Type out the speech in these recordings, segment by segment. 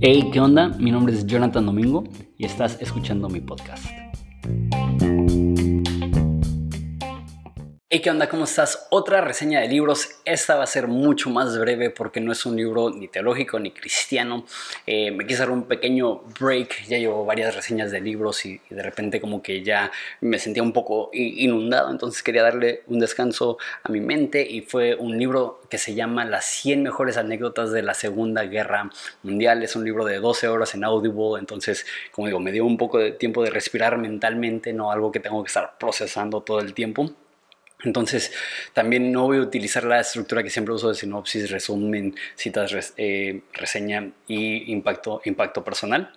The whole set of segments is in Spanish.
Hey, ¿qué onda? Mi nombre es Jonathan Domingo y estás escuchando mi podcast. Hey, ¿qué onda? ¿Cómo estás? Otra reseña de libros. Esta va a ser mucho más breve porque no es un libro ni teológico ni cristiano. Eh, me quise dar un pequeño break. Ya llevo varias reseñas de libros y, de repente como que ya me sentía un poco inundado. Entonces quería darle un descanso a mi mente y fue un libro que se llama Las 100 mejores anécdotas de la Segunda Guerra Mundial. Es un libro de 12 horas en Audible. Entonces, como digo, me dio un poco de tiempo de respirar mentalmente, no algo que tengo que estar procesando todo el tiempo. Entonces, también no voy a utilizar la estructura que siempre uso de sinopsis, resumen, citas, eh, reseña y impacto, impacto personal.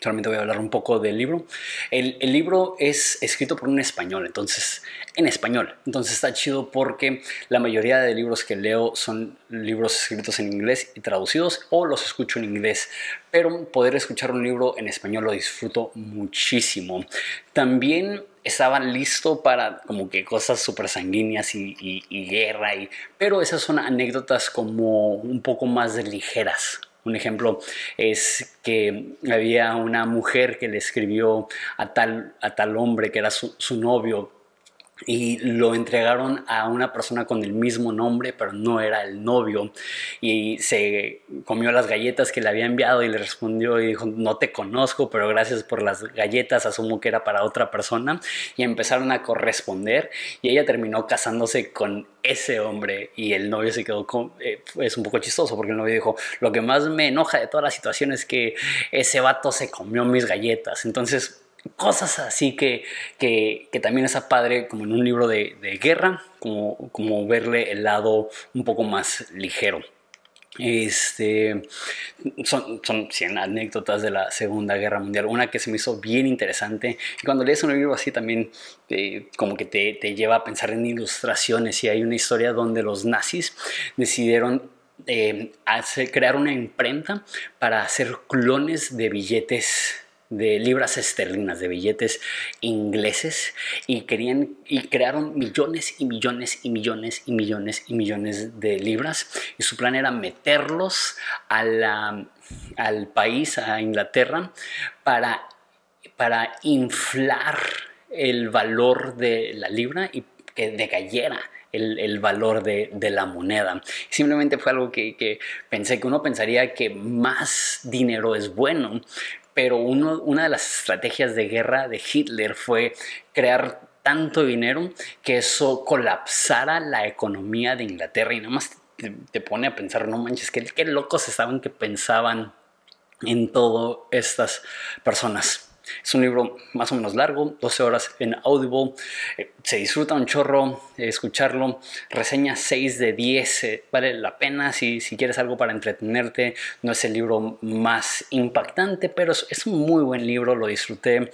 Solamente voy a hablar un poco del libro. El, el, libro es escrito por un español, entonces, en español. Entonces está chido porque la mayoría de libros que leo son libros escritos en inglés y traducidos o los escucho en inglés. Pero poder escuchar un libro en español lo disfruto muchísimo. También estaba listo para como que cosas súper sanguíneas y, y, guerra, y, pero esas son anécdotas como un poco más ligeras, un ejemplo es que había una mujer que le escribió a tal, a tal hombre que era su, su novio y lo entregaron a una persona con el mismo nombre, pero no era el novio. Y se comió las galletas que le había enviado y le respondió y dijo, no te conozco, pero gracias por las galletas, asumo que era para otra persona. Y empezaron a corresponder y ella terminó casándose con ese hombre y el novio se quedó con... Eh, es un poco chistoso porque el novio dijo, lo que más me enoja de toda la situación es que ese vato se comió mis galletas. Entonces cosas así que, que, también es padre como en un libro de, guerra, como, como, verle el lado un poco más ligero. Este, son, son 100 anécdotas de la Segunda Guerra Mundial. Una que se me hizo bien interesante. Y cuando lees un libro así también eh, como que te, te, lleva a pensar en ilustraciones. Y hay una historia donde los nazis decidieron eh, hacer, crear una imprenta para hacer clones de billetes de libras esterlinas, de billetes ingleses y querían y crearon millones y millones y millones y millones y millones de libras y su plan era meterlos al país, a Inglaterra, para, para inflar el valor de la libra y que decayera el, el, valor de, de, la moneda. Simplemente fue algo que, que, pensé que uno pensaría que más dinero es bueno, pero una de las estrategias de guerra de Hitler fue crear tanto dinero que eso colapsara la economía de Inglaterra y nada más te, pone a pensar, no manches, qué, qué locos estaban que pensaban en todas estas personas. Es un libro más o menos largo, 12 horas en Audible. Eh, se disfruta un chorro escucharlo. Reseña 6 de 10. Eh, vale la pena si, si quieres algo para entretenerte. No es el libro más impactante, pero es un muy buen libro. Lo disfruté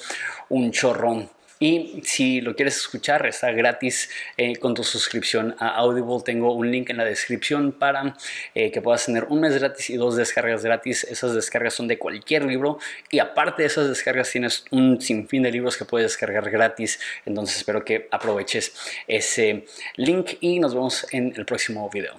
un chorro. Y si lo quieres escuchar, está gratis eh, con tu suscripción a Audible. Tengo un link en la descripción para eh, que puedas tener un mes gratis y dos descargas gratis. Esas descargas son de cualquier libro y aparte de esas descargas tienes un sinfín de libros que puedes descargar gratis. Entonces espero que aproveches ese link y nos vemos en el próximo video.